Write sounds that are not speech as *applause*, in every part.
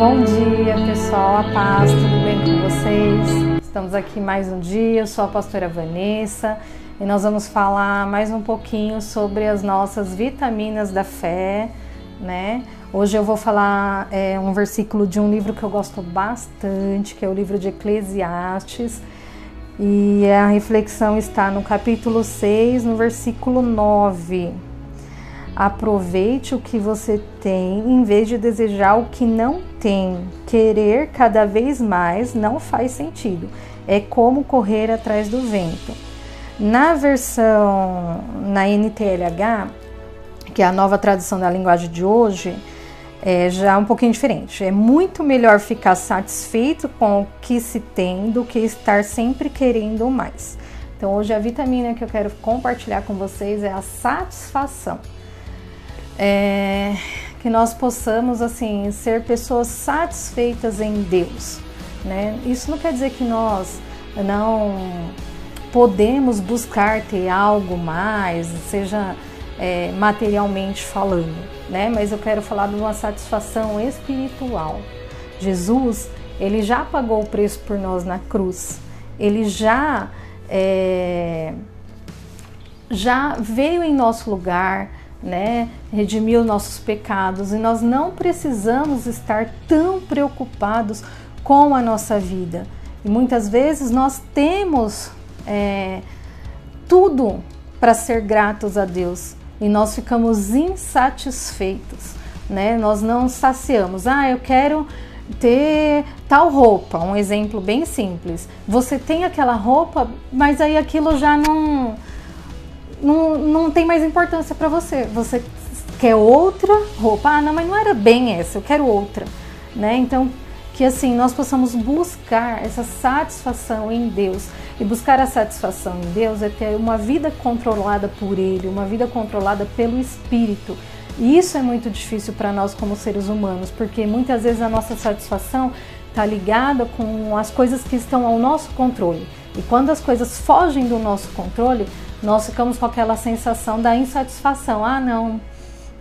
Bom dia, pessoal. A paz, tudo bem com vocês? Estamos aqui mais um dia. Eu sou a pastora Vanessa e nós vamos falar mais um pouquinho sobre as nossas vitaminas da fé, né? Hoje eu vou falar é, um versículo de um livro que eu gosto bastante, que é o livro de Eclesiastes. E a reflexão está no capítulo 6, no versículo 9 Aproveite o que você tem em vez de desejar o que não tem. Querer cada vez mais não faz sentido. É como correr atrás do vento. Na versão na NTLH, que é a nova tradução da linguagem de hoje, é já um pouquinho diferente. É muito melhor ficar satisfeito com o que se tem do que estar sempre querendo mais. Então, hoje a vitamina que eu quero compartilhar com vocês é a satisfação é, que nós possamos assim ser pessoas satisfeitas em Deus, né? Isso não quer dizer que nós não podemos buscar ter algo mais, seja é, materialmente falando, né? Mas eu quero falar de uma satisfação espiritual. Jesus, ele já pagou o preço por nós na cruz. Ele já é, já veio em nosso lugar, né, redimiu nossos pecados e nós não precisamos estar tão preocupados com a nossa vida. E muitas vezes nós temos é, tudo para ser gratos a Deus e nós ficamos insatisfeitos, né? Nós não saciamos. Ah, eu quero ter tal roupa, um exemplo bem simples. Você tem aquela roupa, mas aí aquilo já não não, não tem mais importância para você. Você quer outra roupa? Ah, não, mas não era bem essa, eu quero outra, né? Então, que assim nós possamos buscar essa satisfação em Deus. E buscar a satisfação em Deus é ter uma vida controlada por Ele, uma vida controlada pelo Espírito. E isso é muito difícil para nós como seres humanos, porque muitas vezes a nossa satisfação está ligada com as coisas que estão ao nosso controle. E quando as coisas fogem do nosso controle, nós ficamos com aquela sensação da insatisfação. Ah, não,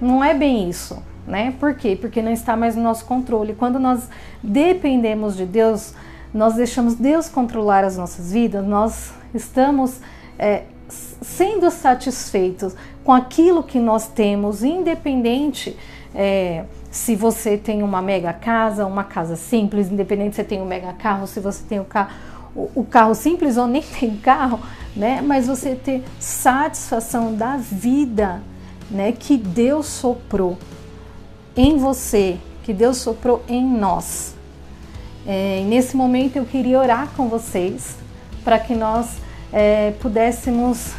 não é bem isso, né? Por quê? Porque não está mais no nosso controle. Quando nós dependemos de Deus, nós deixamos Deus controlar as nossas vidas, nós estamos é, sendo satisfeitos com aquilo que nós temos, independente é, se você tem uma mega casa, uma casa simples, independente se você tem um mega carro, se você tem o carro o, carro simples ou nem *laughs* tem carro, né? Mas você ter satisfação da vida, né? Que Deus soprou em você, que Deus soprou em nós. É, nesse momento eu queria orar com vocês para que nós é, pudéssemos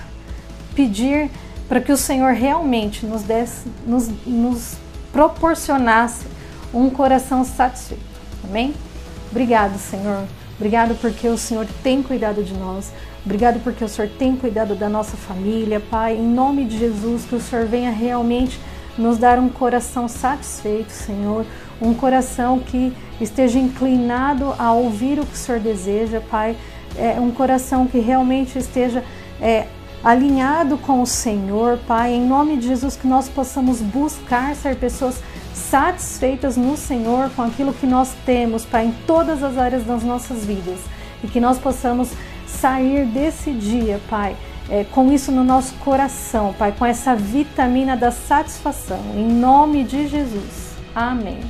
pedir para que o Senhor realmente nos, desse, nos, nos proporcionasse um coração satisfeito. Amém? Obrigado, Senhor Obrigado porque o Senhor tem cuidado de nós. Obrigado porque o Senhor tem cuidado da nossa família, Pai. Em nome de Jesus, que o Senhor venha realmente nos dar um coração satisfeito, Senhor. Um coração que esteja inclinado a ouvir o que o Senhor deseja, Pai. É um coração que realmente esteja é, alinhado com o Senhor, Pai. Em nome de Jesus, que nós possamos buscar ser pessoas satisfeitas no Senhor com aquilo que nós temos, Pai, em todas as áreas das nossas vidas. E que nós possamos sair desse dia, Pai, é, com isso no nosso coração, Pai, com essa vitamina da satisfação. Em nome de Jesus. Amém.